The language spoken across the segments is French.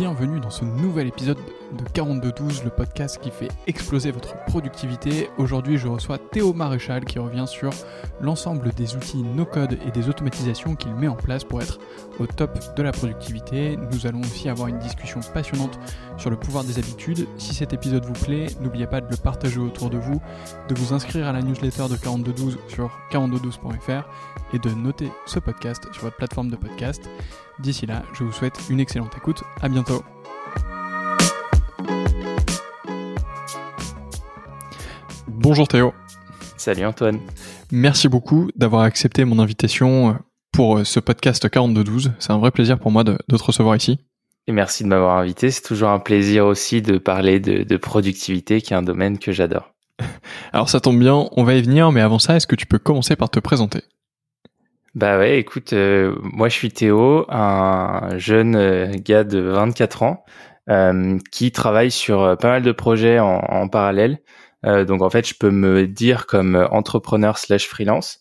bienvenue ce nouvel épisode de 4212, le podcast qui fait exploser votre productivité. Aujourd'hui, je reçois Théo Maréchal qui revient sur l'ensemble des outils no-code et des automatisations qu'il met en place pour être au top de la productivité. Nous allons aussi avoir une discussion passionnante sur le pouvoir des habitudes. Si cet épisode vous plaît, n'oubliez pas de le partager autour de vous, de vous inscrire à la newsletter de 4212 sur 4212.fr et de noter ce podcast sur votre plateforme de podcast. D'ici là, je vous souhaite une excellente écoute. À bientôt. Bonjour Théo. Salut Antoine. Merci beaucoup d'avoir accepté mon invitation pour ce podcast 4212. C'est un vrai plaisir pour moi de, te recevoir ici. Et merci de m'avoir invité. C'est toujours un plaisir aussi de parler de, de productivité, qui est un domaine que j'adore. Alors ça tombe bien, on va y venir, mais avant ça, est-ce que tu peux commencer par te présenter? Bah ouais, écoute, euh, moi je suis Théo, un jeune euh, gars de 24 ans euh, qui travaille sur pas mal de projets en, en parallèle. Donc en fait, je peux me dire comme entrepreneur slash freelance.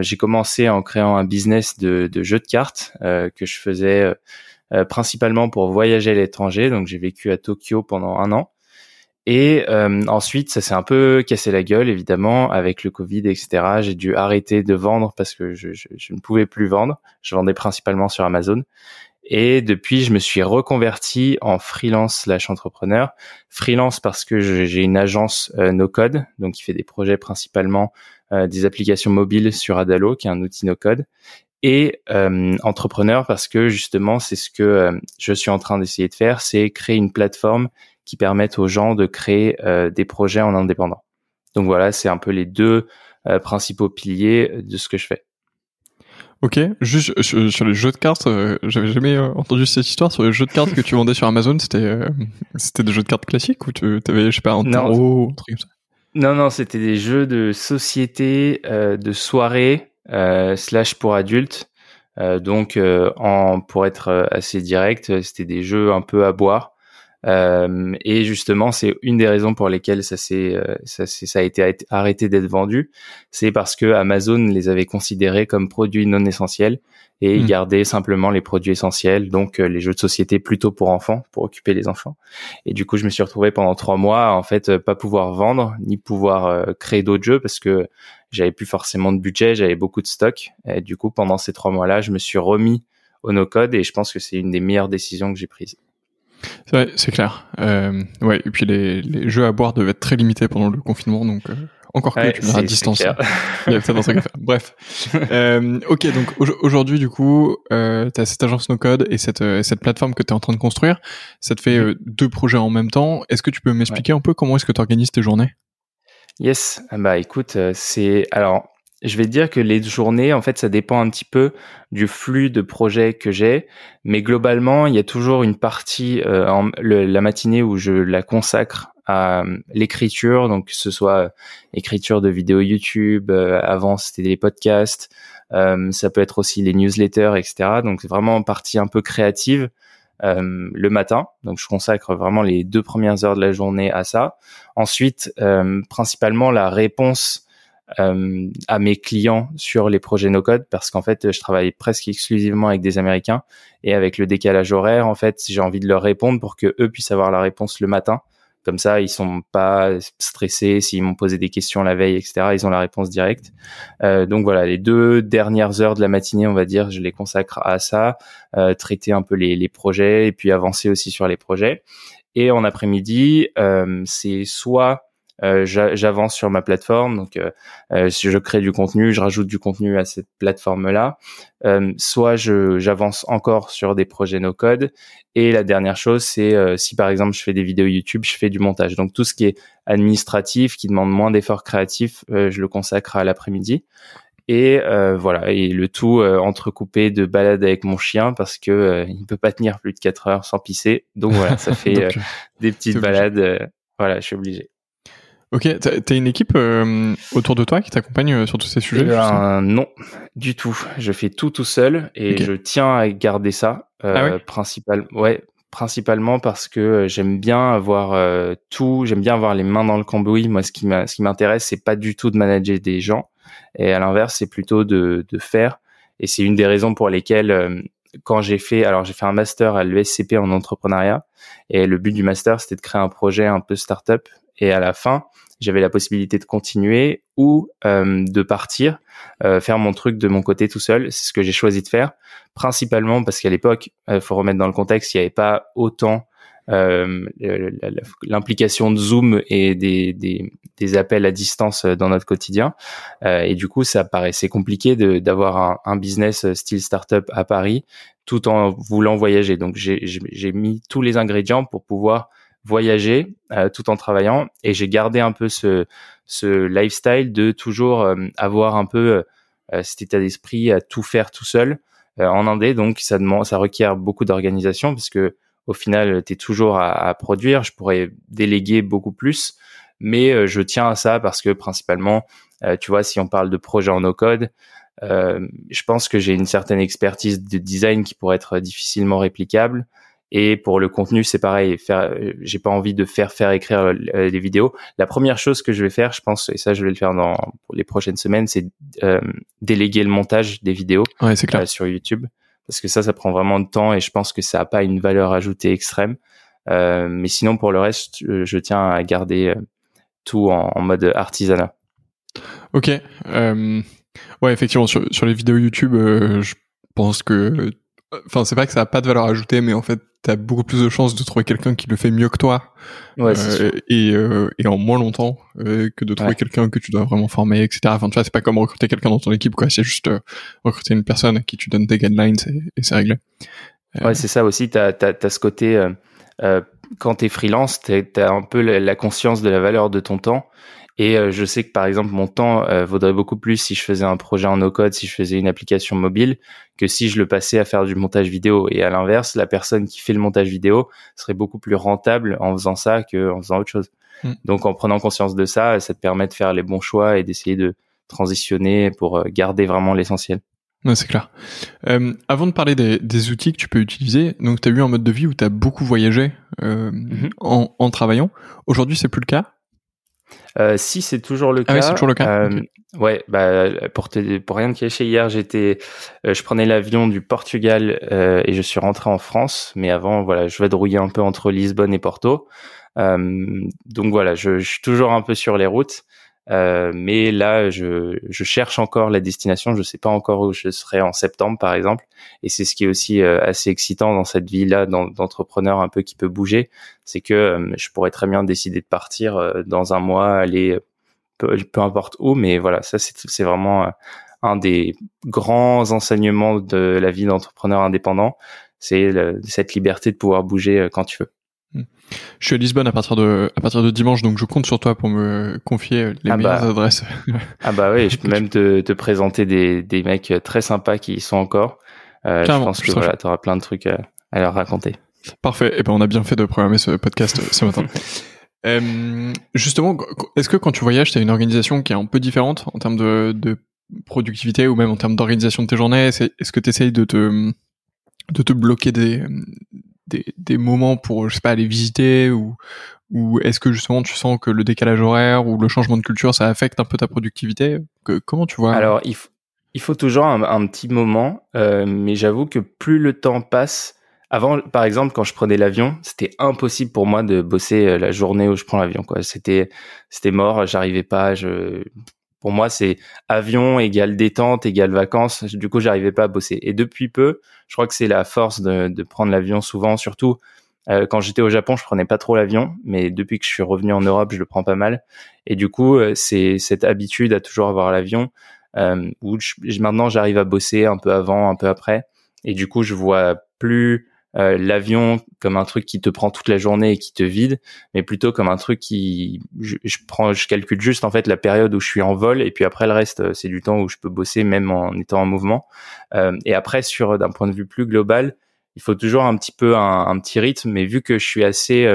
J'ai commencé en créant un business de, de jeux de cartes que je faisais principalement pour voyager à l'étranger. Donc j'ai vécu à Tokyo pendant un an. Et euh, ensuite, ça s'est un peu cassé la gueule, évidemment, avec le Covid, etc. J'ai dû arrêter de vendre parce que je, ne pouvais plus vendre. Je vendais principalement sur Amazon. Et depuis, je me suis reconverti en freelance slash entrepreneur. Freelance parce que j'ai une agence euh, no-code, donc qui fait des projets principalement euh, des applications mobiles sur Adalo, qui est un outil no-code. Et euh, entrepreneur parce que justement, c'est ce que je suis en train d'essayer de faire, c'est créer une plateforme qui permettent aux gens de créer euh, des projets en indépendant. Donc voilà, c'est un peu les deux euh, principaux piliers de ce que je fais. Ok, juste sur, les jeux de cartes, euh, j'avais jamais entendu cette histoire sur les jeux de cartes que tu vendais sur Amazon. C'était c'était des jeux de cartes classiques ou tu avais je sais pas un tarot, un truc comme ça? Non non, c'était des jeux de société, de soirée slash pour adultes. donc en pour être assez direct, c'était des jeux un peu à boire. Euh, et justement, c'est une des raisons pour lesquelles ça s'est euh, ça, ça, a été arrêté d'être vendu, c'est parce que Amazon les avait considérés comme produits non essentiels et hmm. gardaient simplement les produits essentiels, donc euh, les jeux de société plutôt pour enfants, pour occuper les enfants. Et du coup, je me suis retrouvé pendant trois mois en fait pas pouvoir vendre ni pouvoir créer d'autres jeux parce que j'avais plus forcément de budget, j'avais beaucoup de stock. Et du coup, pendant ces trois mois-là, je me suis remis au no-code et je pense que c'est une des meilleures décisions que j'ai prises. C'est c'est clair. Euh, ouais, et puis les, les, jeux à boire devaient être très limités pendant le confinement, donc euh, encore que tu à distance. Il y a peut-être un truc à faire. Bref. euh, ok, donc aujourd'hui, du coup, euh, tu as cette agence no code et cette, euh, cette plateforme que tu es en train de construire. Ça te fait mm-hmm. euh, deux projets en même temps. Est-ce que tu peux m'expliquer un peu comment est-ce que tu organises tes journées? Yes. Ah bah écoute, c'est alors je vais dire que les journées, en fait, ça dépend un petit peu du flux de projets que j'ai, mais globalement, il y a toujours une partie euh, en, la matinée où je la consacre à euh, l'écriture, donc que ce soit euh, écriture de vidéos YouTube, avant c'était les podcasts, ça peut être aussi les newsletters, etc. Donc vraiment partie un peu créative. le matin. Donc je consacre vraiment les deux premières heures de la journée à ça. Ensuite, principalement la réponse euh, à mes clients sur les projets no code parce qu'en fait je travaille presque exclusivement avec des américains et avec le décalage horaire en fait j'ai envie de leur répondre pour que eux puissent avoir la réponse le matin. Comme ça ils sont pas stressés s'ils m'ont posé des questions la veille etc ils ont la réponse directe. Euh, donc voilà les deux dernières heures de la matinée on va dire je les consacre à ça euh, traiter un peu les, les projets et puis avancer aussi sur les projets. Et en après-midi euh, c'est soit euh, j'avance sur ma plateforme. Donc, euh, euh, si je crée du contenu, je rajoute du contenu à cette plateforme-là. soit j'avance encore sur des projets no code. Et la dernière chose, c'est si par exemple je fais des vidéos YouTube, je fais du montage. Donc tout ce qui est administratif, qui demande moins d'efforts créatifs, je le consacre à l'après-midi. Et voilà, et le tout entrecoupé de balades avec mon chien parce que il peut pas tenir plus de 4 heures sans pisser. Donc voilà, ça fait des petites balades. voilà, je suis obligé. Ok, t'as une équipe euh, autour de toi qui t'accompagne euh, sur tous ces sujets eh ben, Non, du tout. Je fais tout tout seul et je tiens à garder ça. Euh, ah ouais, principalement parce que j'aime bien avoir tout, j'aime bien avoir les mains dans le cambouis. Moi, ce qui m'intéresse, c'est pas du tout de manager des gens, et à l'inverse, c'est plutôt de, de faire. Et c'est une des raisons pour lesquelles quand j'ai fait, alors j'ai fait un master à l'ESCP en entrepreneuriat et le but du master c'était de créer un projet un peu startup et à la fin j'avais la possibilité de continuer ou euh, de partir, euh, faire mon truc de mon côté tout seul. C'est ce que j'ai choisi de faire, principalement parce qu'à l'époque, il faut remettre dans le contexte, il n'y avait pas autant euh, l'implication de Zoom et des, des, des, appels à distance dans notre quotidien. Euh, et du coup, ça paraissait compliqué d'avoir un, un, business style startup à Paris tout en voulant voyager. Donc, j'ai mis tous les ingrédients pour pouvoir voyager euh, tout en travaillant et j'ai gardé un peu ce, ce lifestyle de toujours euh, avoir un peu cet état d'esprit à tout faire tout seul en Indé. Donc, ça demande, ça requiert beaucoup d'organisation parce que au final, tu es toujours à, à, produire. Je pourrais déléguer beaucoup plus, mais euh, je tiens à ça parce que principalement, euh, tu vois, si on parle de projet en no-code, euh, je pense que j'ai une certaine expertise de design qui pourrait être difficilement réplicable. Et pour le contenu, c'est pareil. Faire, j'ai pas envie de faire faire écrire les vidéos. La première chose que je vais faire, je pense, et ça je vais le faire dans les prochaines semaines, c'est déléguer le montage des vidéos ouais, clair. sur YouTube parce que ça, ça prend vraiment de temps et je pense que ça n'a pas une valeur ajoutée extrême. Euh, mais sinon, pour le reste, je, tiens à garder euh, tout en, mode artisanat. Ok. Euh, ouais, effectivement, sur, sur, les vidéos YouTube, euh, je pense que Enfin, c'est pas que ça a pas de valeur ajoutée, mais en fait, t'as beaucoup plus de chances de trouver quelqu'un qui le fait mieux que toi. Ouais, euh, et, euh, et en moins longtemps euh, que de trouver quelqu'un que tu dois vraiment former, etc. Enfin, tu vois, c'est pas comme recruter quelqu'un dans ton équipe, quoi. C'est juste euh, recruter une personne à qui tu donnes tes guidelines et, c'est réglé. Euh, ouais, c'est ça aussi. T'as as, ce côté quand t'es freelance, t'as un peu la conscience de la valeur de ton temps et euh, je sais que par exemple mon temps euh, vaudrait beaucoup plus si je faisais un projet en no-code, si je faisais une application mobile, que si je le passais à faire du montage vidéo. Et à l'inverse, la personne qui fait le montage vidéo serait beaucoup plus rentable en faisant ça qu'en faisant autre chose. Hmm. Donc en prenant conscience de ça, ça te permet de faire les bons choix et d'essayer de transitionner pour euh, garder vraiment l'essentiel. Ouais, c'est clair. Euh, avant de parler des, des, outils que tu peux utiliser, donc tu as eu un mode de vie où tu as beaucoup voyagé euh, mm-hmm. en, en, travaillant. Aujourd'hui, c'est plus le cas euh, si c'est toujours le cas. Ah oui, c'est toujours le cas. Euh, Ouais, bah pour te, pour rien te cacher, hier j'étais, euh, je prenais l'avion du Portugal euh, et je suis rentré en France. Mais avant, voilà, je vais drouiller un peu entre Lisbonne et Porto. donc voilà, je, je, suis toujours un peu sur les routes. Euh, mais là, je, je, cherche encore la destination. Je sais pas encore où je serai en septembre, par exemple. Et c'est ce qui est aussi euh, assez excitant dans cette vie-là d'entrepreneur un peu qui peut bouger, c'est que euh, je pourrais très bien décider de partir dans un mois, aller peu, peu importe où. Mais voilà, ça c'est vraiment un des grands enseignements de la vie d'entrepreneur indépendant. C'est cette liberté de pouvoir bouger quand tu veux. Je suis à Lisbonne à partir de à partir de dimanche, donc je compte sur toi pour me confier les ah meilleures bah. adresses. ah bah oui, je peux même te, te présenter des, des mecs très sympas qui y sont encore. Euh, je pense que voilà, tu auras plein de trucs à, leur raconter. Parfait. Et eh ben on a bien fait de programmer ce podcast euh, ce matin. euh, justement, est-ce que quand tu voyages, tu as une organisation qui est un peu différente en termes de, de productivité ou même en termes d'organisation de tes journées? Est-ce que tu essayes de te de te bloquer des, des, moments pour, je sais pas, aller visiter ou, ou est-ce que justement tu sens que le décalage horaire ou le changement de culture, ça affecte un peu ta productivité? Que, Comment tu vois? Alors, il, il faut toujours un, un petit moment, euh, mais j'avoue que plus le temps passe, avant, par exemple, quand je prenais l'avion, c'était impossible pour moi de bosser euh, la journée où je prends l'avion. Quoi, c'était, c'était mort. J'arrivais pas. Je, pour moi, c'est avion égale détente égale vacances. Du coup, j'arrivais pas à bosser. Et depuis peu, je crois que c'est la force de, de prendre l'avion souvent, surtout euh, quand j'étais au Japon, je prenais pas trop l'avion, mais depuis que je suis revenu en Europe, je le prends pas mal. Et du coup, euh, c'est cette habitude à toujours avoir l'avion euh, où maintenant j'arrive à bosser un peu avant, un peu après. Et du coup, je vois plus euh, l'avion comme un truc qui te prend toute la journée et qui te vide, mais plutôt comme un truc qui, je, prends, je calcule juste en fait la période où je suis en vol et puis après le reste euh, c'est du temps où je peux bosser même en étant en mouvement. Euh, et après sur d'un point de vue plus global, il faut toujours un petit peu un, petit rythme, mais vu que je suis assez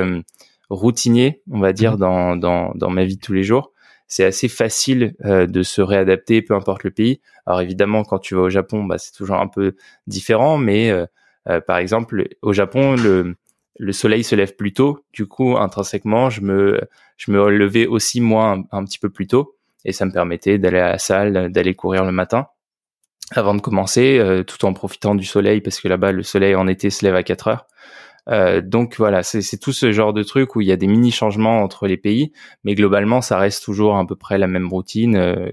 routinier, on va dire mmh. dans, dans dans ma vie de tous les jours, c'est assez facile de se réadapter, peu importe le pays. Alors évidemment, quand tu vas au Japon, bah, c'est toujours un peu différent, mais euh, par exemple, au Japon, le, le soleil se lève plus tôt. Du coup, intrinsèquement, je me, je me levais aussi moi un, petit peu plus tôt et ça me permettait d'aller à la salle, d'aller courir le matin. avant de commencer, tout en profitant du soleil parce que là-bas le soleil en été se lève à 4 heures. Euh, donc voilà, c'est tout ce genre de truc où il y a des mini changements entre les pays, mais globalement ça reste toujours à peu près la même routine, euh,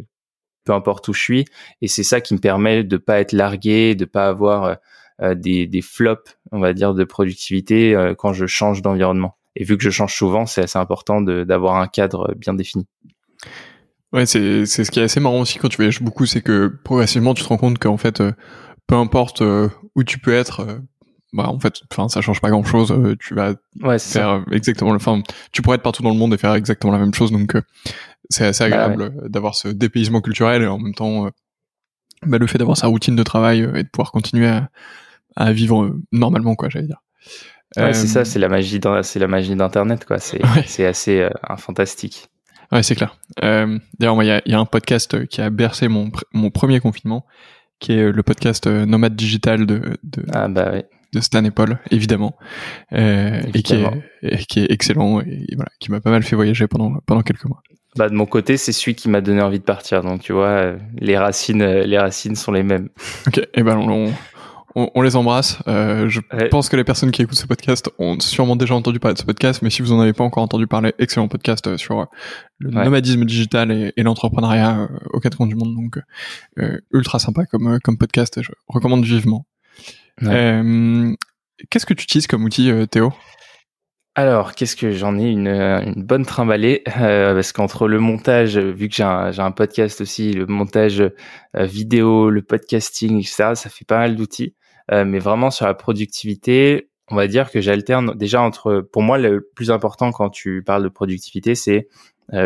peu importe où je suis, et c'est ça qui me permet de pas être largué, de pas avoir euh, des, des flops, on va dire, de productivité quand je change d'environnement. Et vu que je change souvent, c'est assez important d'avoir un cadre bien défini. Ouais, c'est ce qui est assez marrant aussi quand tu voyages beaucoup, c'est que progressivement tu te rends compte qu'en fait, peu importe où tu peux être, bah en fait enfin ça change pas grand chose euh, tu vas faire exactement le enfin tu pourrais être partout dans le monde et faire exactement la même chose donc euh, c'est assez bah agréable euh, d'avoir ce dépaysement culturel et en même temps bah, le fait d'avoir sa routine de travail et de pouvoir continuer à, à vivre normalement quoi j'allais dire. Ouais, c'est ça c'est la magie c'est la magie d'internet quoi. C'est c'est assez fantastique. Ouais c'est clair. D'ailleurs moi il y a, y a, un podcast qui a bercé mon mon premier confinement qui est le podcast Nomade Digital de, de, ah bah oui. de Stan et Paul, évidemment, euh, et, qui est, qui est excellent et voilà, qui m'a pas mal fait voyager pendant pendant quelques mois. Bah de mon côté, c'est celui qui m'a donné envie de partir. Donc tu vois, euh, les racines, euh, les racines sont les mêmes. Ok, et ben on, on, on les embrasse. Euh, je pense que les personnes qui écoutent ce podcast ont sûrement déjà entendu parler de ce podcast, mais si vous en avez pas encore entendu parler, excellent podcast sur le nomadisme digital et, et l'entrepreneuriat aux quatre coins du monde. Donc ultra sympa comme comme podcast. Je recommande vivement. Euh, qu'est-ce que tu utilises comme outil, euh, Théo? Alors, qu'est-ce que j'en ai? Une, une bonne trimballée euh, parce qu'entre le montage, vu que j'ai un, j'ai un podcast aussi, le montage vidéo, le podcasting, etc., ça fait pas mal d'outils. Mais vraiment sur la productivité, on va dire que j'alterne déjà entre. Pour moi, le plus important quand tu parles de productivité, c'est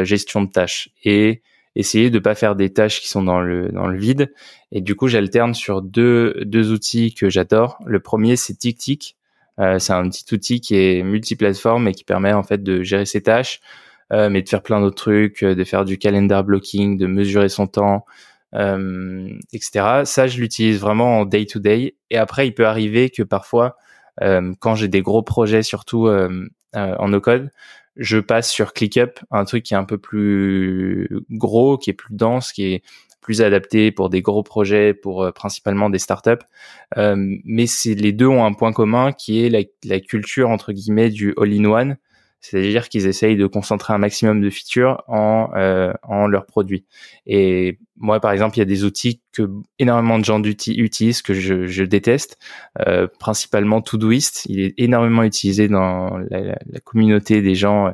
gestion de tâches et essayer de pas faire des tâches qui sont dans le dans le vide. Et du coup, j'alterne sur deux deux outils que j'adore. Le premier, c'est TicTic. Euh, c'est un petit outil qui est multiplateforme et qui permet en fait de gérer ses tâches, euh, mais de faire plein d'autres trucs, euh, de faire du calendar blocking, de mesurer son temps, euh, etc. Ça, je l'utilise vraiment en day to day. Et après, il peut arriver que parfois, euh, quand j'ai des gros projets, surtout en no code, je passe sur ClickUp, un truc qui est un peu plus gros, qui est plus dense, qui est plus adapté pour des gros projets, pour euh, principalement des startups. Euh, mais les deux ont un point commun qui est la, la culture entre guillemets du all-in-one c'est-à-dire qu'ils essayent de concentrer un maximum de features en, euh, en leurs produits. Et moi, par exemple, il y a des outils que énormément de gens utilisent, que je, je déteste, euh, principalement Todoist. Il est énormément utilisé dans la, communauté des gens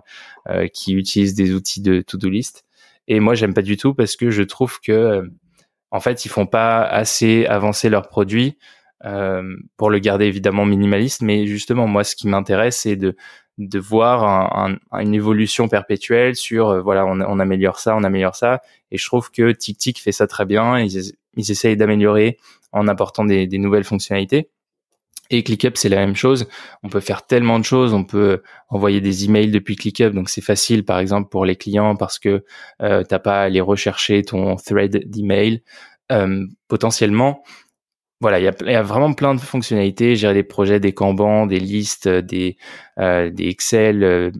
euh, qui utilisent des outils de To-Do List. Et moi, j'aime pas du tout parce que je trouve que, en fait, ils font pas assez avancer leurs produits. Euh, pour le garder évidemment minimaliste, mais justement moi ce qui m'intéresse c'est de de voir un, une évolution perpétuelle sur euh, voilà on, on, améliore ça on améliore ça. Et je trouve que TicTic fait ça très bien. Ils, ils essayent d'améliorer en apportant des, des, nouvelles fonctionnalités. Et ClickUp c'est la même chose. On peut faire tellement de choses. On peut envoyer des emails depuis ClickUp. Donc c'est facile par exemple pour les clients parce que euh, t'as pas à aller rechercher ton thread d'email. Euh, potentiellement voilà, il y a, vraiment plein de fonctionnalités, gérer des projets, des Kanban, des listes, des, euh, des Excel. Euh,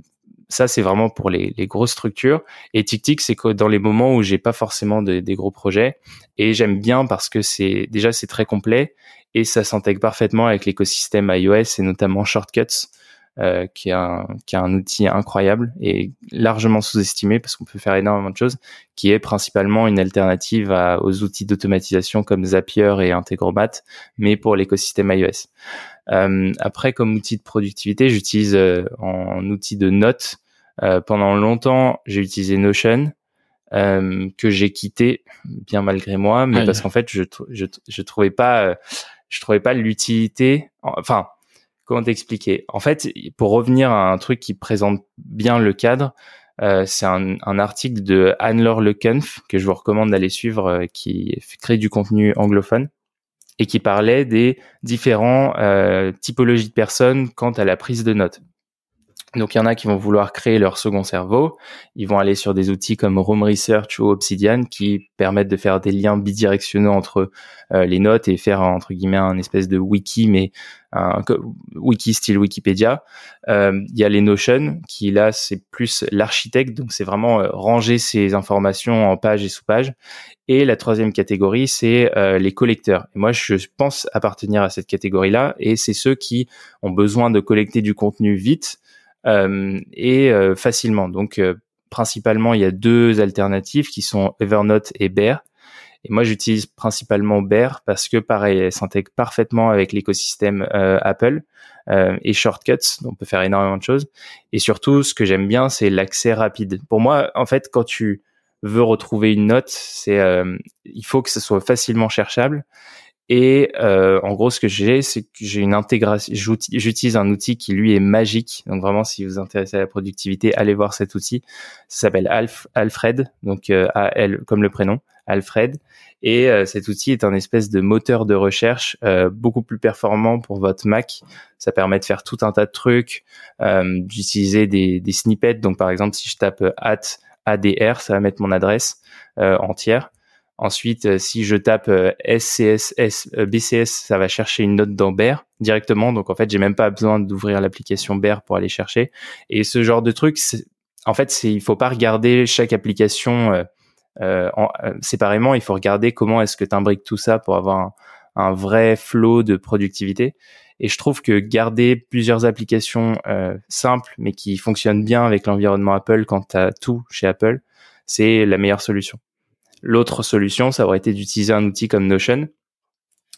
ça, c'est vraiment pour les, grosses structures. Et TicTic, c'est que dans les moments où j'ai pas forcément de, des gros projets. Et j'aime bien parce que c'est déjà c'est très complet et ça s'intègre parfaitement avec l'écosystème iOS et notamment Shortcuts. Euh, qui, est un, qui est un outil incroyable et largement sous-estimé parce qu'on peut faire énormément de choses, qui est principalement une alternative à, aux outils d'automatisation comme Zapier et Integromat, mais pour l'écosystème iOS. Euh, après, comme outil de productivité, j'utilise euh, en outil de notes. Euh, pendant longtemps, j'ai utilisé Notion, euh, que j'ai quitté bien malgré moi, mais parce qu'en fait, je, je, je trouvais pas, je trouvais pas l'utilité. Enfin, comment t'expliquer? En fait, pour revenir à un truc qui présente bien le cadre, euh, c'est un, article de Anne-Laure Lekenf que je vous recommande d'aller suivre, euh, qui crée du contenu anglophone et qui parlait des différents euh, typologies de personnes quant à la prise de notes. Donc il y en a qui vont vouloir créer leur second cerveau. Ils vont aller sur des outils comme Roam Research ou Obsidian qui permettent de faire des liens bidirectionnels entre euh, les notes et faire entre guillemets un espèce de wiki, mais un wiki style Wikipédia. Euh, il y a les Notion qui là c'est plus l'architecte, donc c'est vraiment euh, ranger ces informations en pages et sous-pages. Et la troisième catégorie c'est les collecteurs. Et moi je pense appartenir à cette catégorie-là et c'est ceux qui ont besoin de collecter du contenu vite et euh, facilement. Donc euh, principalement, il y a deux alternatives qui sont Evernote et Bear. Et moi, j'utilise principalement Bear parce que, pareil, elle s'intègre parfaitement avec l'écosystème Apple et Shortcuts. Donc, on peut faire énormément de choses. Et surtout, ce que j'aime bien, c'est l'accès rapide. Pour moi, en fait, quand tu veux retrouver une note, c'est il faut que ce soit facilement cherchable et euh, en gros, ce que j'ai, c'est que j'ai une intégration. J'utilise un outil qui lui est magique. Donc vraiment, si vous vous intéressez à la productivité, allez voir cet outil. Ça s'appelle Alf, Alfred, donc euh, A-L comme le prénom, Alfred. Et euh, cet outil est un espèce de moteur de recherche euh, beaucoup plus performant pour votre Mac. Ça permet de faire tout un tas de trucs, euh, d'utiliser des, des snippets. Donc par exemple, si je tape at ADR, ça va mettre mon adresse entière. Ensuite, euh, si je tape SCS, euh, BCS, euh, ça va chercher une note dans Bear directement. Donc en fait, j'ai même pas besoin d'ouvrir l'application Bear pour aller chercher. Et ce genre de truc, en fait, il faut pas regarder chaque application séparément. Il faut regarder comment est-ce que tu imbriques tout ça pour avoir un, vrai flow de productivité. Et je trouve que garder plusieurs applications simples mais qui fonctionnent bien avec l'environnement Apple quand tu tout chez Apple, c'est la meilleure solution. L'autre solution, ça aurait été d'utiliser un outil comme Notion.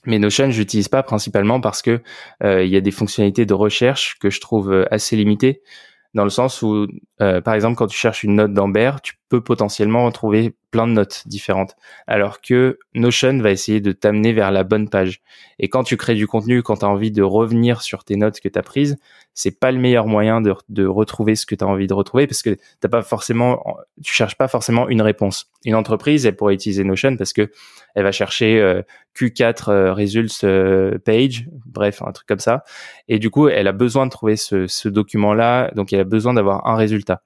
Mais Notion, je n'utilise pas principalement parce que euh, il y a des fonctionnalités de recherche que je trouve euh, assez limitées, dans le sens où, euh, par exemple, quand tu cherches une note d'Amber, tu peux potentiellement retrouver plein de notes différentes. Alors que Notion va essayer de t'amener vers la bonne page. Et quand tu crées du contenu, quand tu as envie de revenir sur tes notes que tu as prises, c'est pas le meilleur moyen de, de retrouver ce que tu as envie de retrouver parce que t'as pas forcément, tu cherches pas forcément une réponse. Une entreprise, elle pourrait utiliser Notion parce que elle va chercher euh, Q4 euh, results euh, page, bref, un truc comme ça. Et du coup, elle a besoin de trouver ce, ce document-là, donc elle a besoin d'avoir un résultat.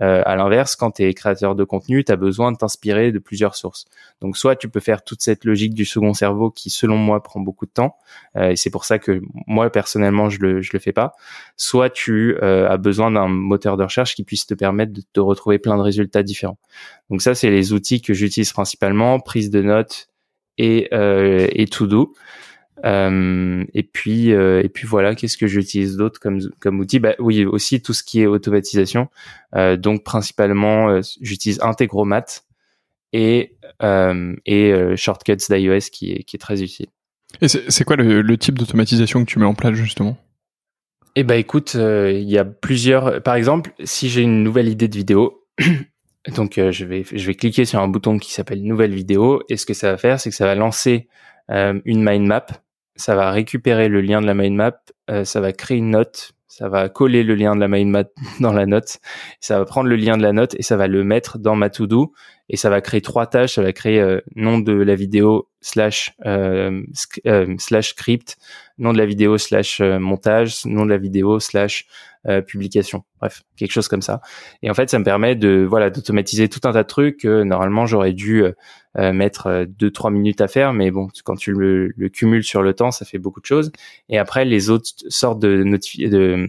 Euh, à l'inverse, quand tu es créateur de contenu, tu as besoin de t'inspirer de plusieurs sources. Donc soit tu peux faire toute cette logique du second cerveau qui, selon moi, prend beaucoup de temps, euh, et c'est pour ça que moi, personnellement, je le, je le fais pas. Soit tu euh, as besoin d'un moteur de recherche qui puisse te permettre de te retrouver plein de résultats différents. Donc ça, c'est les outils que j'utilise principalement, prise de notes et, euh, et to do. Euh, et puis euh, et puis voilà, qu'est-ce que j'utilise d'autre comme comme outil? Bah oui, aussi tout ce qui est automatisation. Euh, donc principalement, j'utilise Integromat et et Shortcuts d'iOS qui est qui est très utile. Et c'est quoi le, le type d'automatisation que tu mets en place justement? Eh ben écoute, il y a plusieurs. Par exemple, si j'ai une nouvelle idée de vidéo. Donc je vais je vais cliquer sur un bouton qui s'appelle nouvelle vidéo et ce que ça va faire c'est que ça va lancer une mind map ça va récupérer le lien de la mind map, euh, ça va créer une note, ça va coller le lien de la mind map dans la note, ça va prendre le lien de la note et ça va le mettre dans ma to do et ça va créer trois tâches, ça va créer euh, nom de la vidéo slash euh, euh, slash script, nom de la vidéo slash montage, nom de la vidéo slash publication. Bref, quelque chose comme ça. Et en fait, ça me permet de voilà d'automatiser tout un tas de trucs que normalement j'aurais dû euh, mettre euh, deux trois minutes à faire, mais bon, quand tu le, le, cumules sur le temps, ça fait beaucoup de choses. Et après, les autres sortes de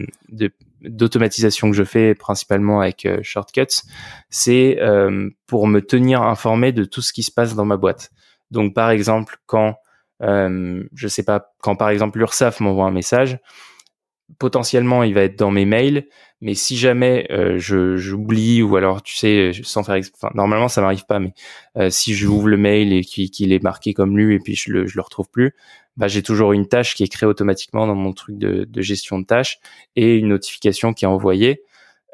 d'automatisation que je fais principalement avec euh, Shortcuts, c'est pour me tenir informé de tout ce qui se passe dans ma boîte. Donc par exemple, quand euh, je sais pas, quand par exemple l'URSSAF m'envoie un message, potentiellement il va être dans mes mails, mais si jamais euh, je j'oublie ou alors tu sais sans faire enfin, normalement ça m'arrive pas mais euh, si j'ouvre le mail et qu'il est marqué comme lu et puis je le je le retrouve plus bah j'ai toujours une tâche qui est créée automatiquement dans mon truc de, de gestion de tâches et une notification qui est envoyée.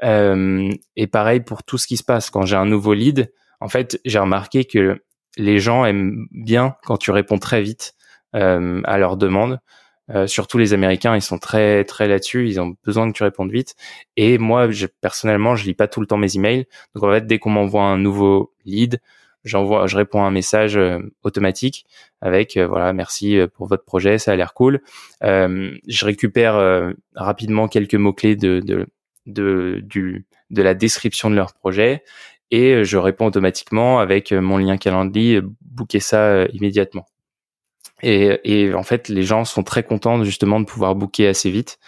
Euh, et pareil pour tout ce qui se passe. Quand j'ai un nouveau lead en fait j'ai remarqué que les gens aiment bien quand tu réponds très vite euh, à leurs demandes euh, surtout les Américains, ils sont très très là-dessus. Ils ont besoin que tu répondes vite. Et moi, personnellement, je lis pas tout le temps mes emails. Donc en fait, dès qu'on m'envoie un nouveau lead, j'envoie, je réponds à un message euh, automatique avec euh, voilà, merci pour votre projet, ça a l'air cool. je récupère rapidement quelques mots clés de, de de, du, de la description de leur projet et je réponds automatiquement avec mon lien Calendly, booker ça immédiatement. Et, et, en fait, les gens sont très contents justement de pouvoir booker assez vite.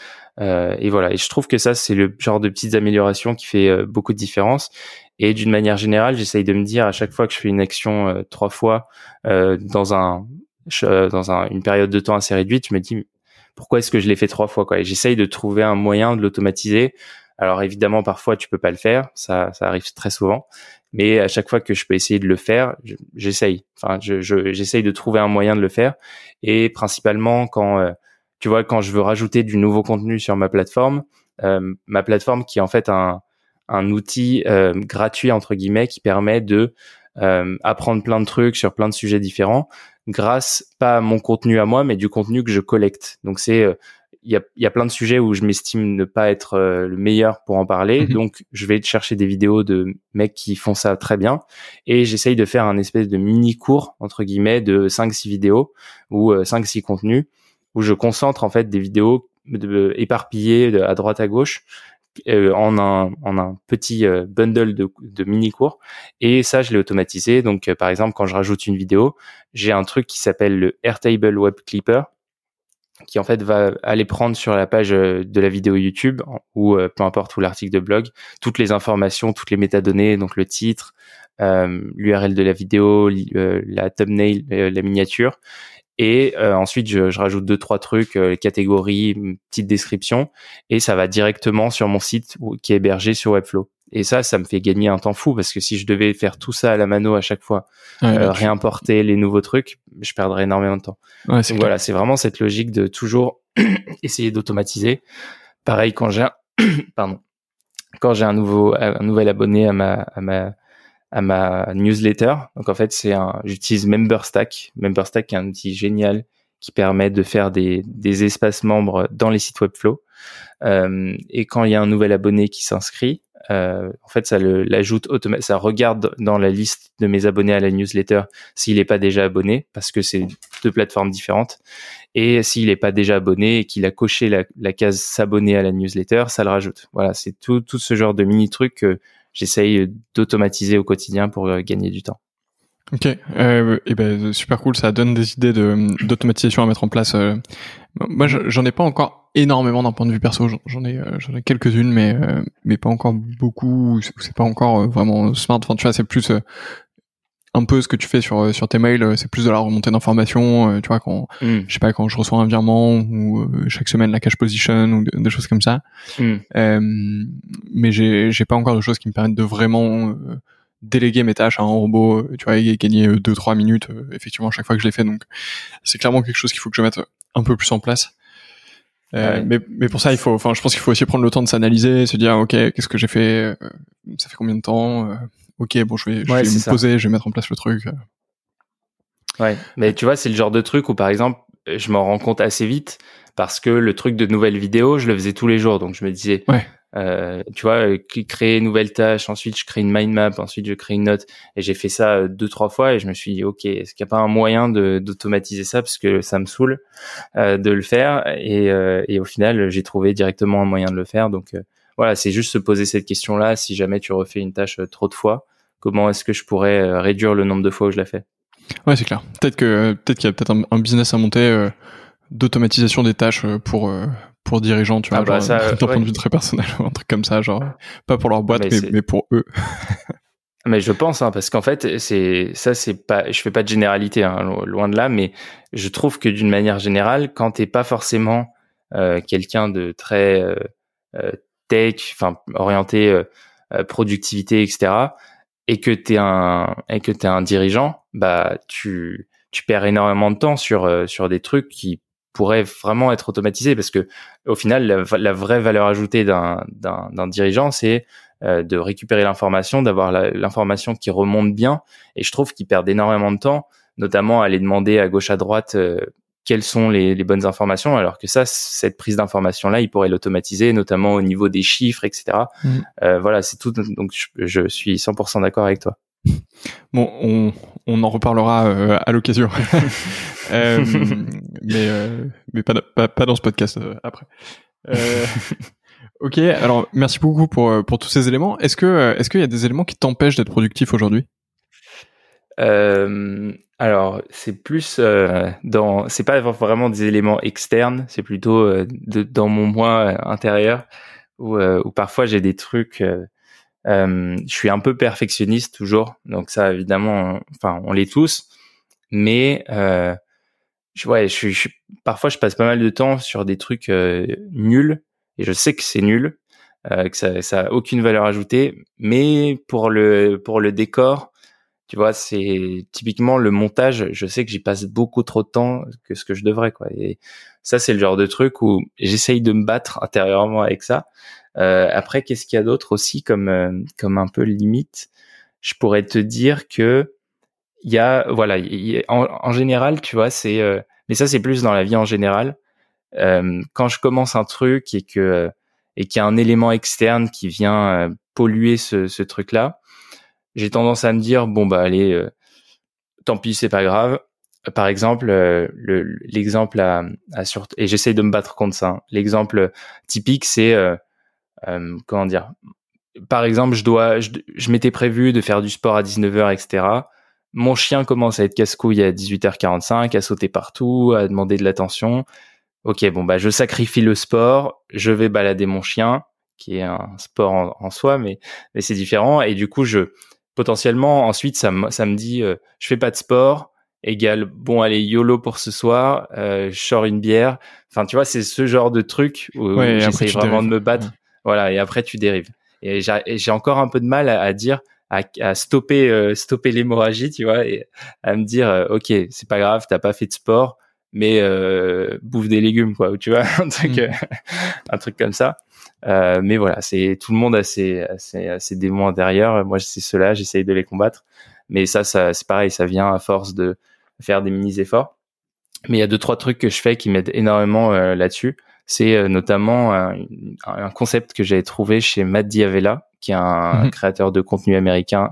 Euh, et voilà. Et je trouve que ça, c'est le genre de petites améliorations qui fait euh, beaucoup de différence. Et d'une manière générale, j'essaye de me dire à chaque fois que je fais une action euh, trois fois euh, dans un dans un, une période de temps assez réduite, je me dis pourquoi est-ce que je l'ai fait trois fois quoi? Et j'essaye de trouver un moyen de l'automatiser. Alors évidemment, parfois tu peux pas le faire, ça, ça arrive très souvent mais à chaque fois que je peux essayer de le faire, j'essaye. Enfin, je, j'essaye de trouver un moyen de le faire. Et principalement quand, euh, tu vois, quand je veux rajouter du nouveau contenu sur ma plateforme, euh, ma plateforme qui est en fait un, un outil euh, gratuit entre guillemets qui permet de apprendre plein de trucs sur plein de sujets différents grâce pas à mon contenu à moi mais du contenu que je collecte donc c'est il y a, y a, plein de sujets où je m'estime ne pas être euh, le meilleur pour en parler. Mhm. Donc, je vais chercher des vidéos de mecs qui font ça très bien. Et j'essaye de faire un espèce de mini cours, entre guillemets, de 5-6 vidéos ou 5-6 euh, contenus où je concentre en fait des vidéos éparpillées à droite à gauche euh, en, un, en un petit bundle de, de mini cours et ça je l'ai automatisé donc par exemple quand je rajoute une vidéo j'ai un truc qui s'appelle le Airtable Web Clipper qui en fait va aller prendre sur la page euh, de la vidéo YouTube ou euh, peu importe où l'article de blog toutes les informations, toutes les métadonnées, donc le titre, euh, l'URL de la vidéo, la thumbnail, la miniature. Et ensuite, je, je, rajoute deux trois trucs, les catégories, petite description, et ça va directement sur mon site qui est hébergé sur Webflow. Et ça, ça me fait gagner un temps fou parce que si je devais faire tout ça à la mano à chaque fois, euh, réimporter les nouveaux trucs, je perdrais énormément de temps. Donc voilà, c'est vraiment cette logique de toujours essayer d'automatiser. Pareil quand j'ai un... pardon quand j'ai un nouveau un nouvel abonné à ma à ma à ma newsletter. Donc en fait, c'est un j'utilise MemberStack. MemberStack est un outil génial qui permet de faire des, des espaces membres dans les sites Webflow. Euh, et quand il y a un nouvel abonné qui s'inscrit, euh, en fait, ça l'ajoute ça regarde dans la liste de mes abonnés à la newsletter s'il n'est pas déjà abonné, parce que c'est deux plateformes différentes. Et s'il n'est pas déjà abonné et qu'il a coché la, case s'abonner à la newsletter, ça le rajoute. Voilà, c'est tout, ce genre de mini trucs que j'essaye d'automatiser au quotidien pour euh, gagner du temps. Ok, euh, et ben super cool, ça donne des idées d'automatisation à mettre en place. Moi, j'en ai pas encore énormément d'un point de vue perso. J'en ai, euh, j'en ai quelques-unes, mais euh, mais pas encore beaucoup. C'est pas encore vraiment smart. Enfin, tu vois, c'est plus un peu ce que tu fais sur sur tes mails. C'est plus de la remontée d'informations. tu vois, quand hmm. je sais pas quand je reçois un virement ou chaque semaine la cash position ou des choses comme ça. Hmm. mais j'ai j'ai pas encore de choses qui me permettent de vraiment déléguer mes tâches à un robot, euh, tu vois, et gagner 2-3 euh, minutes, euh, effectivement, à chaque fois que je les fais. Donc, c'est clairement quelque chose qu'il faut que je mette un peu plus en place. Mais, mais pour ça, il faut, enfin, je pense qu'il faut aussi prendre le temps de s'analyser, se dire, ok, qu'est-ce que j'ai fait, ça fait combien de temps, ok, bon, je vais, je vais me poser, je vais mettre en place le truc. Ouais, mais tu vois, c'est le genre de truc où, par exemple, je m'en rends compte assez vite parce que le truc de nouvelles vidéos, je le faisais tous les jours, donc je me disais, ouais. Euh, tu vois, euh, créer une nouvelle tâche, ensuite je crée une mind map, ensuite je crée une note, et j'ai fait ça euh, deux trois fois et je me suis dit ok, est-ce qu'il n'y a pas un moyen d'automatiser ça parce que ça me saoule euh, de le faire? Et, et au final j'ai trouvé directement un moyen de le faire. Donc voilà, c'est juste se poser cette question-là. Si jamais tu refais une tâche trop de fois, comment est-ce que je pourrais réduire le nombre de fois où je la fais? Ouais, c'est clair. Peut-être que peut-être qu'il y a peut-être un, un, business à monter d'automatisation des tâches pour pour dirigeants, tu vois, ah bah d'un point de vue très personnel, un truc comme ça, genre pas pour leur boîte, mais, mais, pour eux. mais je pense, hein, parce qu'en fait, c'est ça, c'est pas, je fais pas de généralité, hein, loin de là, mais je trouve que d'une manière générale, quand t'es pas forcément euh, quelqu'un de très euh, euh tech, enfin orienté euh, euh, productivité, etc., et que t'es un et que t'es un dirigeant, bah tu tu perds énormément de temps sur sur des trucs qui pourrait vraiment être automatisé parce que au final la, vraie valeur ajoutée d'un d'un dirigeant c'est euh, de récupérer l'information d'avoir l'information qui remonte bien. Et je trouve qu'ils perdent énormément de temps notamment à aller demander à gauche à droite euh, quelles sont les, les, bonnes informations alors que ça cette prise d'information là il pourrait l'automatiser notamment au niveau des chiffres etc mmh. euh, voilà c'est tout. Donc je, je suis 100% d'accord avec toi Bon, on, on en reparlera euh, à l'occasion. Euh, mais euh, mais pas, pas, pas, dans ce podcast après. ok, alors merci beaucoup pour, pour tous ces éléments. Est-ce que est-ce qu'il y a des éléments qui t'empêchent d'être productif aujourd'hui? Euh, alors, c'est plus euh, dans, c'est pas vraiment des éléments externes, c'est plutôt euh, de, dans mon moi intérieur où, où parfois j'ai des trucs. Je suis un peu perfectionniste toujours, donc ça évidemment, enfin, on l'est tous, mais je, ouais, je, je, parfois je passe pas mal de temps sur des trucs nuls et je sais que c'est nul, que ça, ça a aucune valeur ajoutée, mais pour le pour le décor tu vois, c'est typiquement le montage. Je sais que j'y passe beaucoup trop de temps que ce que je devrais, quoi. Et ça, c'est le genre de truc où j'essaye de me battre intérieurement avec ça. Euh, après, qu'est-ce qu'il y a d'autre aussi comme euh, comme un peu limite? Je pourrais te dire que il y a, voilà, en, général, tu vois, c'est, euh, mais ça, c'est plus dans la vie en général. Quand je commence un truc et que et qu'il y a un élément externe qui vient polluer ce, truc-là, j'ai tendance à me dire bon bah allez, tant pis, c'est pas grave. Par exemple, l'exemple à, à et j'essaye de me battre contre ça. Hein. L'exemple typique, c'est comment dire? Par exemple, je dois, je, je m'étais prévu de faire du sport à 19h, etc. Mon chien commence à être casse-couille à 18h45, à sauter partout, à demander de l'attention. Ok, bon bah je sacrifie le sport, je vais balader mon chien, qui est un sport en, en soi, mais mais c'est différent. Et du coup, je potentiellement ensuite ça, ça me dit euh, je fais pas de sport égale bon allez YOLO pour ce soir euh, je sors une bière enfin tu vois c'est ce genre de truc où, j'essaie vraiment de me battre voilà et après tu dérives et j'ai encore un peu de mal à, dire à, à stopper euh, stopper l'hémorragie tu vois et à me dire euh, ok c'est pas grave t'as pas fait de sport mais euh, bouffe des légumes quoi tu vois un truc mm. un truc comme ça euh, mais voilà, c'est tout le monde a ses, ses, ses démons intérieurs. Moi, c'est ceux-là, j'essaye de les combattre. Mais ça, ça c'est pareil, ça vient à force de faire des mini efforts. Mais il y a deux trois trucs que je fais qui m'aident énormément euh, là-dessus. C'est euh, notamment un, un, concept que j'avais trouvé chez Matt Diavela, qui est un, mhm. créateur de contenu américain,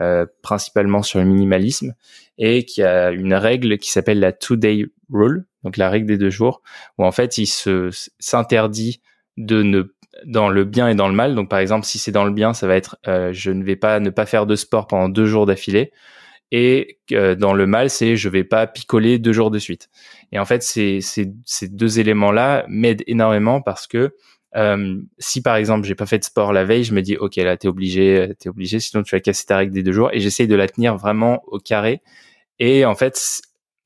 euh, principalement sur le minimalisme, et qui a une règle qui s'appelle la two day rule, donc la règle des deux jours, où en fait il se s'interdit de ne dans le bien et dans le mal. Donc par exemple, si c'est dans le bien, ça va être euh, je ne vais pas ne pas faire de sport pendant deux jours d'affilée. Et euh, dans le mal, c'est je vais pas picoler deux jours de suite. Et en fait, ces, ces, deux éléments-là m'aident énormément parce que euh, si par exemple j'ai pas fait de sport la veille, je me dis ok là t'es obligé, t'es obligé, sinon tu vas casser ta règle des deux jours. Et j'essaye de la tenir vraiment au carré. Et en fait,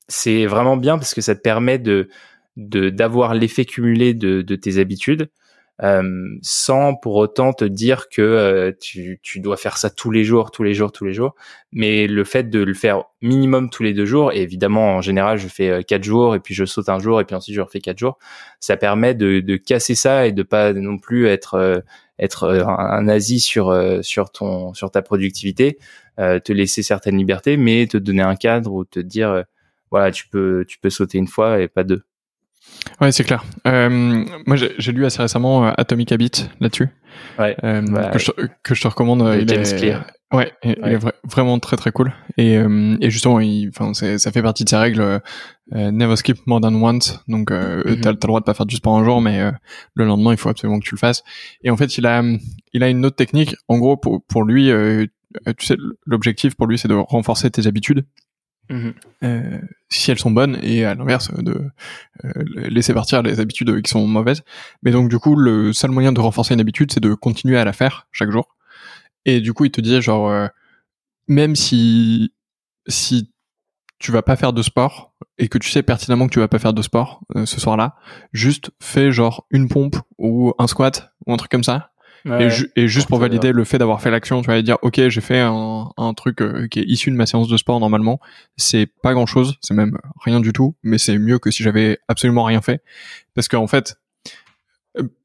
c'est vraiment bien parce que ça te permet de d'avoir l'effet cumulé de, de tes habitudes euh, sans pour autant te dire que euh, tu, tu, dois faire ça tous les jours, tous les jours, tous les jours. Mais le fait de le faire minimum tous les deux jours, et évidemment en général je fais euh, quatre jours et puis je saute un jour et puis ensuite je refais quatre jours, ça permet de, de casser ça et de pas non plus être être un nazi sur sur ton sur ta productivité, te laisser certaines libertés, mais te donner un cadre ou te dire voilà tu peux tu peux sauter une fois et pas deux. Ouais, c'est clair. Euh, moi, j'ai lu assez récemment euh, Atomic Habit là-dessus. Ouais. Euh, que, je, que, je, te recommande. Euh, il est, Clear. Ouais, il est vraiment très très cool. Et, euh, et justement, enfin, ça fait partie de ses règles. Euh, never skip more than once. Donc, euh, mm-hmm. t'as as le droit de pas faire du sport un jour, mais le lendemain, il faut absolument que tu le fasses. Et en fait, il a, il a une autre technique. En gros, pour, pour lui, tu sais, l'objectif pour lui, c'est de renforcer tes habitudes. Mhm. Euh, si elles sont bonnes et à l'inverse de euh, laisser partir les habitudes qui sont mauvaises. Mais donc du coup, le seul moyen de renforcer une habitude, c'est de continuer à la faire chaque jour. Et du coup, il te dit genre, euh, même si si tu vas pas faire de sport et que tu sais pertinemment que tu vas pas faire de sport ce soir-là, juste fais genre une pompe ou un squat ou un truc comme ça et, juste pour valider le fait d'avoir fait l'action, tu vas dire, ok, j'ai fait un, un truc euh, qui est issu de ma séance de sport normalement. C'est pas grand chose, c'est même rien du tout, mais c'est mieux que si j'avais absolument rien fait, parce qu'en fait,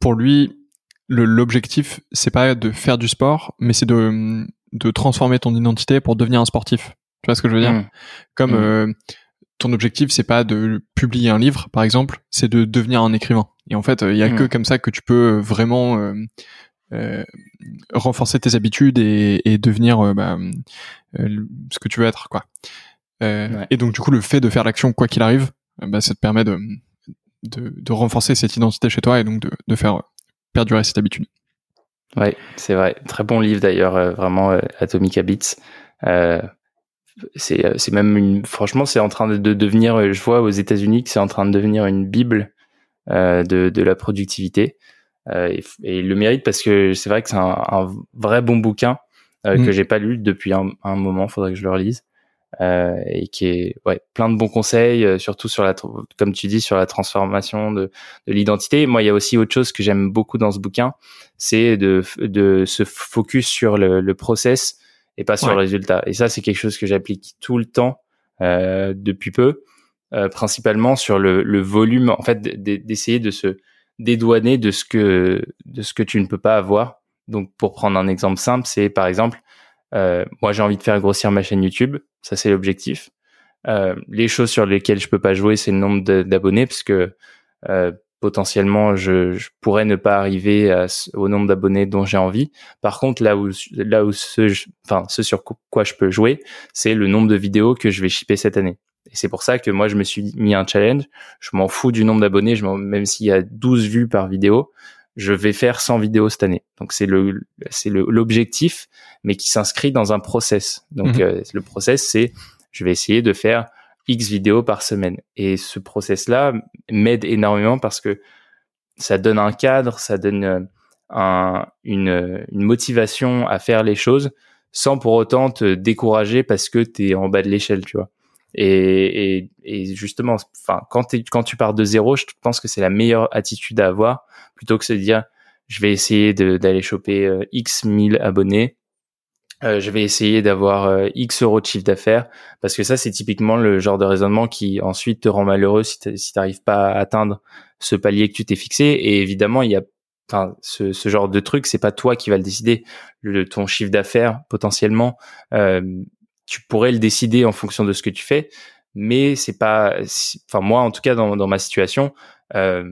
pour lui, l'objectif c'est pas de faire du sport, mais c'est de de transformer ton identité pour devenir un sportif. Tu vois ce que je veux dire? Mmh. Comme mmh. Euh, ton objectif c'est pas de publier un livre par exemple, c'est de devenir un écrivain. Et en fait, il y a mmh. que comme ça que tu peux vraiment euh, euh, renforcer tes habitudes et, et devenir euh, bah, euh, ce que tu veux être quoi. Et donc du coup le fait de faire l'action quoi qu'il arrive, bah, ça te permet de, de, de renforcer cette identité chez toi et donc de, de faire perdurer cette habitude. Ouais, c'est vrai. Très bon livre d'ailleurs, vraiment Atomic Habits. c'est c'est même une franchement c'est en train de, devenir je vois aux États-Unis que c'est en train de devenir une bible de de la productivité et, il le mérite parce que c'est vrai que c'est un, vrai bon bouquin que mm. j'ai pas lu depuis un, un moment faudrait que je le relise euh, et qui est ouais, plein de bons conseils, euh, surtout sur la, comme tu dis, sur la transformation de, de l'identité. Moi, il y a aussi autre chose que j'aime beaucoup dans ce bouquin, c'est de, de se focus sur le, le process et pas sur le résultat. Et ça, c'est quelque chose que j'applique tout le temps euh, depuis peu, euh, principalement sur le, le volume, en fait, d'essayer de se dédouaner de ce que de ce que tu ne peux pas avoir. Donc, pour prendre un exemple simple, c'est par exemple euh, moi, j'ai envie de faire grossir ma chaîne YouTube. Ça, c'est l'objectif. Euh, les choses sur lesquelles je peux pas jouer, c'est le nombre d'abonnés, parce que euh, potentiellement, je, pourrais ne pas arriver au nombre d'abonnés dont j'ai envie. Par contre, là où, là où ce, enfin, ce sur quoi je peux jouer, c'est le nombre de vidéos que je vais shipper cette année. Et c'est pour ça que moi, je me suis mis un challenge. Je m'en fous du nombre d'abonnés, même s'il y a 12 vues par vidéo, je vais faire 100 vidéos cette année. Donc c'est le c'est l'objectif, mais qui s'inscrit dans un process. Donc mhm. euh, le process c'est je vais essayer de faire X vidéos par semaine. Et ce process-là m'aide énormément parce que ça donne un cadre, ça donne euh, un, une, une motivation à faire les choses sans pour autant te décourager parce que tu es en bas de l'échelle, tu vois. Et, et, et justement, enfin, quand, quand tu pars de zéro, je pense que c'est la meilleure attitude à avoir plutôt que de se dire je vais essayer d'aller choper euh, X mille abonnés, euh, je vais essayer d'avoir euh, X euros de chiffre d'affaires, parce que ça c'est typiquement le genre de raisonnement qui ensuite te rend malheureux si tu n'arrives pas à atteindre ce palier que tu t'es fixé. Et évidemment, il y a Enfin, ce, ce, genre de truc, c'est pas toi qui va le décider. Le, ton chiffre d'affaires, potentiellement, euh, tu pourrais le décider en fonction de ce que tu fais, mais c'est pas. Enfin, moi, en tout cas, dans, dans ma situation, euh,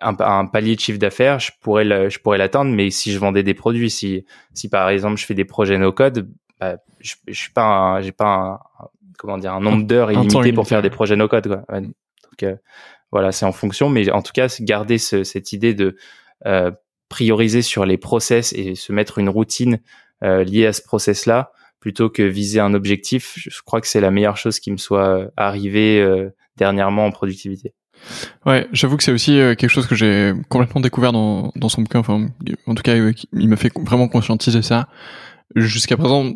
un, palier de chiffre d'affaires, je pourrais je pourrais l'atteindre, mais si je vendais des produits, si si par exemple je fais des projets no code, bah, je, je suis pas j'ai pas un, comment dire un nombre d'heures illimité pour faire des projets no code quoi. Donc euh, voilà, c'est en fonction, mais en tout cas, garder ce, cette idée de euh, prioriser sur les process et se mettre une routine liée à ce process là plutôt que viser un objectif. Je crois que c'est la meilleure chose qui me soit arrivée euh, dernièrement en productivité. Ouais, j'avoue que c'est aussi euh, quelque chose que j'ai complètement découvert dans, dans son bouquin. Enfin, en tout cas, il m'a fait vraiment conscientiser ça. Jusqu'à présent,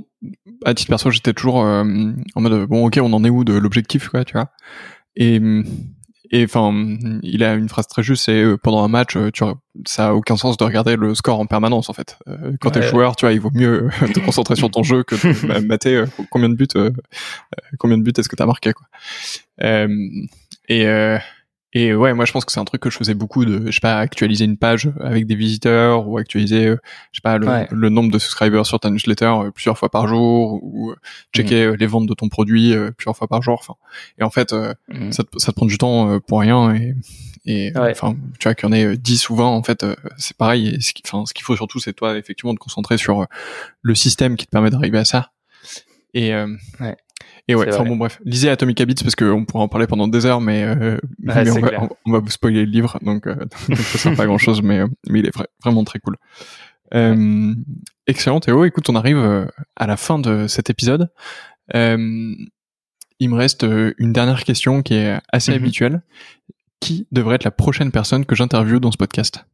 à titre perso, j'étais toujours euh, en mode bon, ok, on en est où de l'objectif, quoi, tu vois. Et et enfin, il a une phrase très juste, c'est euh, pendant un match, tu, ça a aucun sens de regarder le score en permanence en fait. quand t'es joueur, tu vois, il vaut mieux te concentrer sur ton jeu que de mater combien de buts, combien de buts est-ce que t'as marqué quoi. et et ouais, moi je pense que c'est un truc que je faisais beaucoup de, je sais pas, actualiser une page avec des visiteurs ou actualiser, euh, je sais pas, le, nombre de subscribers sur ta newsletter euh, plusieurs fois par jour ou euh, checker mm. les ventes de ton produit plusieurs fois par jour. Enfin, et en fait, mm. ça, te, ça, te, prend du temps pour rien et, et enfin, tu vois qu'il y en ait 10 ou 20 en fait, c'est pareil. Et ce qu'il ce qu'il faut surtout, c'est toi effectivement de concentrer sur le système qui te permet d'arriver à ça. Et ouais. Et ouais, enfin bon bref, lisez Atomic Habits parce qu'on pourrait en parler pendant des heures, mais, euh, mais on, va, on, va, vous spoiler le livre, donc, euh, donc ça sert pas grand chose, mais, euh, mais il est vraiment très cool. Euh, excellent Théo, écoute, on arrive euh, à la fin de cet épisode. Euh, il me reste une dernière question qui est assez mhm. habituelle. Qui devrait être la prochaine personne que j'interviewe dans ce podcast?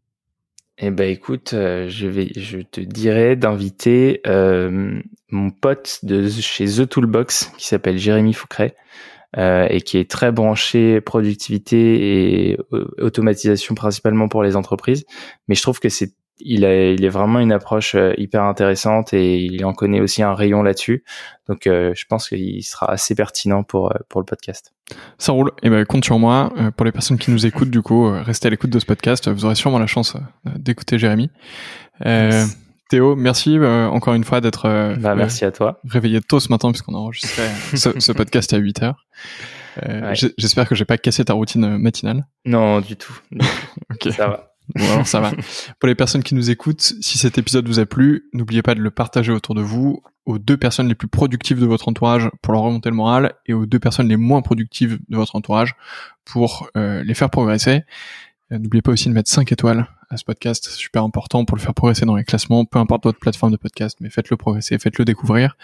Eh ben écoute, euh, je vais, je te dirais d'inviter euh, mon pote de chez The Toolbox qui s'appelle Jérémy Foucret euh, et qui est très branché productivité et automatisation principalement pour les entreprises. Mais je trouve que c'est il, a, il est vraiment une approche euh, hyper intéressante et il en connaît aussi un rayon là-dessus. Donc, euh, je pense qu'il sera assez pertinent pour euh, pour le podcast. Ça roule. Et eh ben, compte sur moi. pour les personnes qui nous écoutent, du coup, restez à l'écoute de ce podcast. Vous aurez sûrement la chance d'écouter Jérémy. Théo, merci encore une fois d'être bah, merci à toi. réveillé tôt ce matin puisqu'on a enregistré ce, ce, podcast à 8 heures. J'espère que j'ai pas cassé ta routine matinale. Non, du tout. Ça va. Bon, alors ça va. Pour les personnes qui nous écoutent, si cet épisode vous a plu, n'oubliez pas de le partager autour de vous, aux deux personnes les plus productives de votre entourage pour leur remonter le moral, et aux deux personnes les moins productives de votre entourage pour euh, les faire progresser. N'oubliez pas aussi de mettre 5 étoiles à ce podcast, super important pour le faire progresser dans les classements, peu importe votre plateforme de podcast, mais faites-le progresser, faites-le découvrir.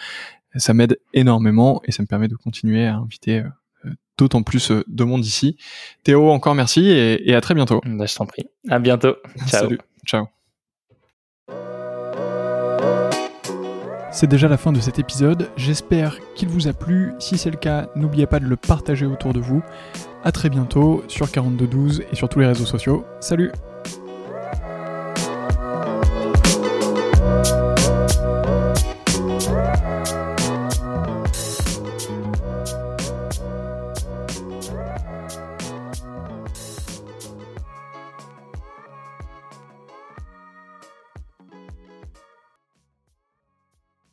Ça m'aide énormément et ça me permet de continuer à inviter d'autant plus de monde ici. Théo, encore merci et, à très bientôt. Bah, je t'en prie. À bientôt. Ciao. Salut. Ciao. C'est déjà la fin de cet épisode. J'espère qu'il vous a plu. Si c'est le cas, n'oubliez pas de le partager autour de vous. À très bientôt sur 4212 et sur tous les réseaux sociaux. Salut